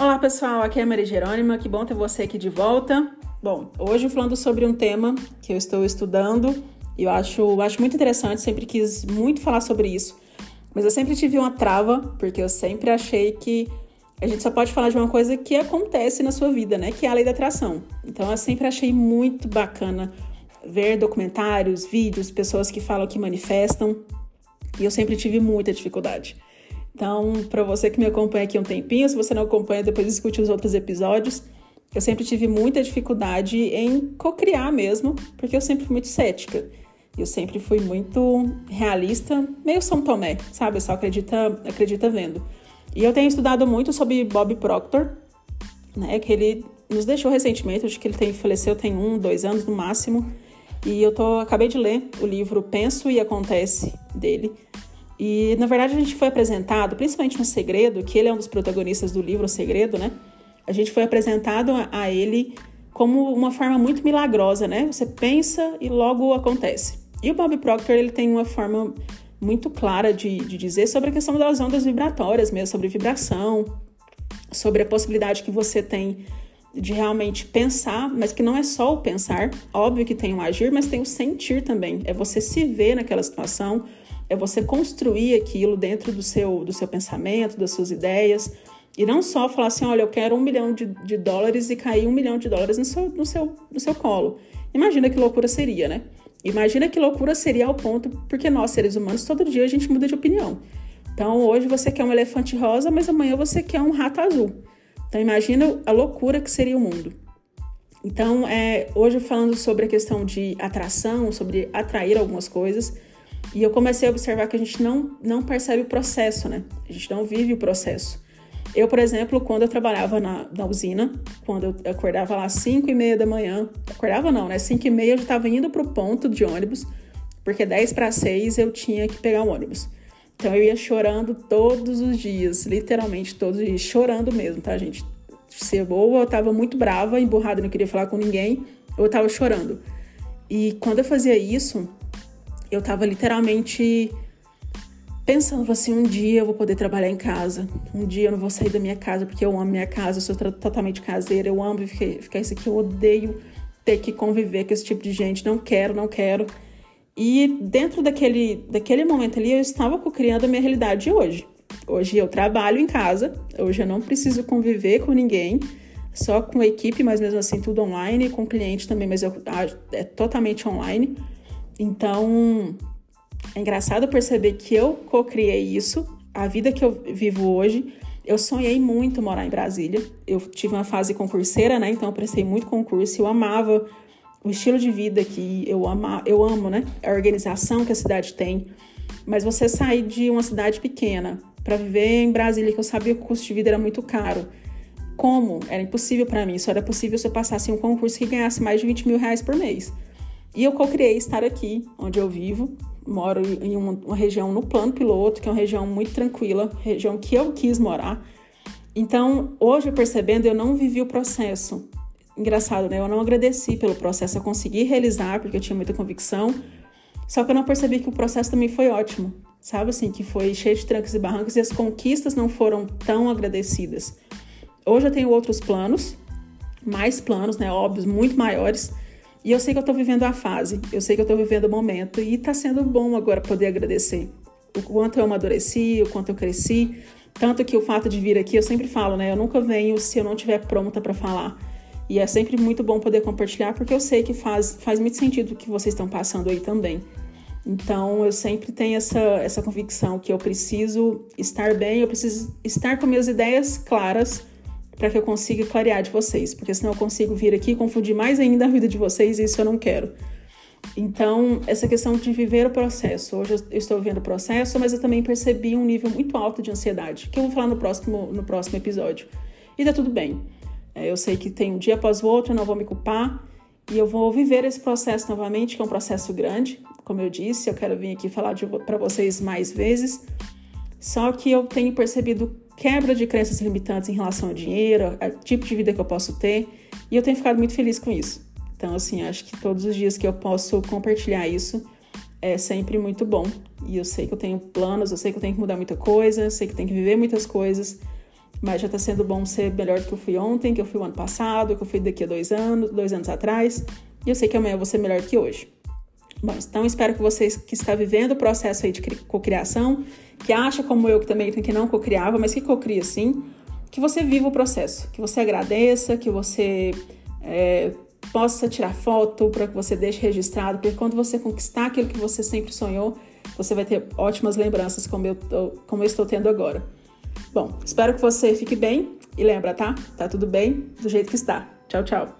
Olá pessoal, aqui é a Maria Jerônima, que bom ter você aqui de volta. Bom, hoje falando sobre um tema que eu estou estudando e eu acho, acho muito interessante, sempre quis muito falar sobre isso, mas eu sempre tive uma trava, porque eu sempre achei que a gente só pode falar de uma coisa que acontece na sua vida, né? Que é a lei da atração. Então eu sempre achei muito bacana ver documentários, vídeos, pessoas que falam que manifestam, e eu sempre tive muita dificuldade. Então, para você que me acompanha aqui um tempinho, se você não acompanha, depois escute os outros episódios. Eu sempre tive muita dificuldade em cocriar mesmo, porque eu sempre fui muito cética. Eu sempre fui muito realista, meio São Tomé, sabe? Só acredita, acredita vendo. E eu tenho estudado muito sobre Bob Proctor, né? Que ele nos deixou recentemente, acho que ele tem, faleceu tem um, dois anos no máximo. E eu tô, acabei de ler o livro Penso e Acontece dele. E na verdade a gente foi apresentado, principalmente no Segredo, que ele é um dos protagonistas do livro O Segredo, né? A gente foi apresentado a, a ele como uma forma muito milagrosa, né? Você pensa e logo acontece. E o Bob Proctor ele tem uma forma muito clara de, de dizer sobre a questão das ondas vibratórias mesmo, sobre vibração, sobre a possibilidade que você tem de realmente pensar, mas que não é só o pensar, óbvio que tem o agir, mas tem o sentir também. É você se ver naquela situação, é você construir aquilo dentro do seu, do seu pensamento, das suas ideias, e não só falar assim, olha, eu quero um milhão de, de dólares e cair um milhão de dólares no seu, no, seu, no seu colo. Imagina que loucura seria, né? Imagina que loucura seria ao ponto, porque nós, seres humanos, todo dia a gente muda de opinião. Então, hoje você quer um elefante rosa, mas amanhã você quer um rato azul. Então, imagina a loucura que seria o mundo. Então, é, hoje falando sobre a questão de atração, sobre atrair algumas coisas, e eu comecei a observar que a gente não, não percebe o processo, né? A gente não vive o processo. Eu, por exemplo, quando eu trabalhava na, na usina, quando eu acordava lá às 5 e meia da manhã, acordava não, né? 5 e meia eu já estava indo para o ponto de ônibus, porque 10 para 6 eu tinha que pegar o ônibus. Então eu ia chorando todos os dias, literalmente todos os dias, chorando mesmo, tá, gente? Se ou eu tava muito brava, emburrada, não queria falar com ninguém, eu tava chorando. E quando eu fazia isso, eu tava literalmente pensando assim, um dia eu vou poder trabalhar em casa, um dia eu não vou sair da minha casa porque eu amo minha casa, eu sou totalmente caseira, eu amo ficar, ficar isso aqui, eu odeio ter que conviver com esse tipo de gente, não quero, não quero. E dentro daquele, daquele momento ali, eu estava criando a minha realidade de hoje. Hoje eu trabalho em casa, hoje eu não preciso conviver com ninguém, só com a equipe, mas mesmo assim tudo online, com cliente também, mas eu, é totalmente online. Então, é engraçado perceber que eu co-criei isso, a vida que eu vivo hoje. Eu sonhei muito morar em Brasília. Eu tive uma fase concurseira, né? Então eu prestei muito concurso. Eu amava o estilo de vida que eu, ama, eu amo, né? A organização que a cidade tem. Mas você sair de uma cidade pequena para viver em Brasília, que eu sabia que o custo de vida era muito caro. Como? Era impossível para mim. Só era possível se eu passasse um concurso que ganhasse mais de 20 mil reais por mês. E eu co-criei estar aqui, onde eu vivo. Moro em uma, uma região no plano piloto, que é uma região muito tranquila, região que eu quis morar. Então, hoje, percebendo, eu não vivi o processo engraçado, né? Eu não agradeci pelo processo, eu consegui realizar porque eu tinha muita convicção, só que eu não percebi que o processo também foi ótimo, sabe assim, que foi cheio de trancos e barrancos e as conquistas não foram tão agradecidas. Hoje eu tenho outros planos, mais planos, né? Óbvios, muito maiores. E eu sei que eu tô vivendo a fase, eu sei que eu tô vivendo o momento e tá sendo bom agora poder agradecer. O quanto eu amadureci, o quanto eu cresci. Tanto que o fato de vir aqui, eu sempre falo, né? Eu nunca venho se eu não estiver pronta para falar. E é sempre muito bom poder compartilhar, porque eu sei que faz, faz muito sentido o que vocês estão passando aí também. Então, eu sempre tenho essa, essa convicção que eu preciso estar bem, eu preciso estar com minhas ideias claras para que eu consiga clarear de vocês, porque senão eu consigo vir aqui e confundir mais ainda a vida de vocês e isso eu não quero. Então, essa questão de viver o processo. Hoje eu estou vivendo o processo, mas eu também percebi um nível muito alto de ansiedade, que eu vou falar no próximo, no próximo episódio. E tá tudo bem. É, eu sei que tem um dia após o outro, eu não vou me culpar e eu vou viver esse processo novamente, que é um processo grande. Como eu disse, eu quero vir aqui falar para vocês mais vezes. Só que eu tenho percebido quebra de crenças limitantes em relação ao dinheiro, ao tipo de vida que eu posso ter, e eu tenho ficado muito feliz com isso. Então, assim, acho que todos os dias que eu posso compartilhar isso é sempre muito bom. E eu sei que eu tenho planos, eu sei que eu tenho que mudar muita coisa, sei que eu tenho que viver muitas coisas, mas já tá sendo bom ser melhor do que eu fui ontem, que eu fui o ano passado, que eu fui daqui a dois anos, dois anos atrás. E eu sei que amanhã eu vou ser melhor do que hoje. Bom, então espero que vocês que está vivendo o processo aí de cocriação, que acha como eu que também que não cocriava, mas que cocria sim, que você viva o processo, que você agradeça, que você é, possa tirar foto para que você deixe registrado, porque quando você conquistar aquilo que você sempre sonhou, você vai ter ótimas lembranças como eu, como eu estou tendo agora. Bom, espero que você fique bem e lembra, tá? Tá tudo bem do jeito que está. Tchau, tchau.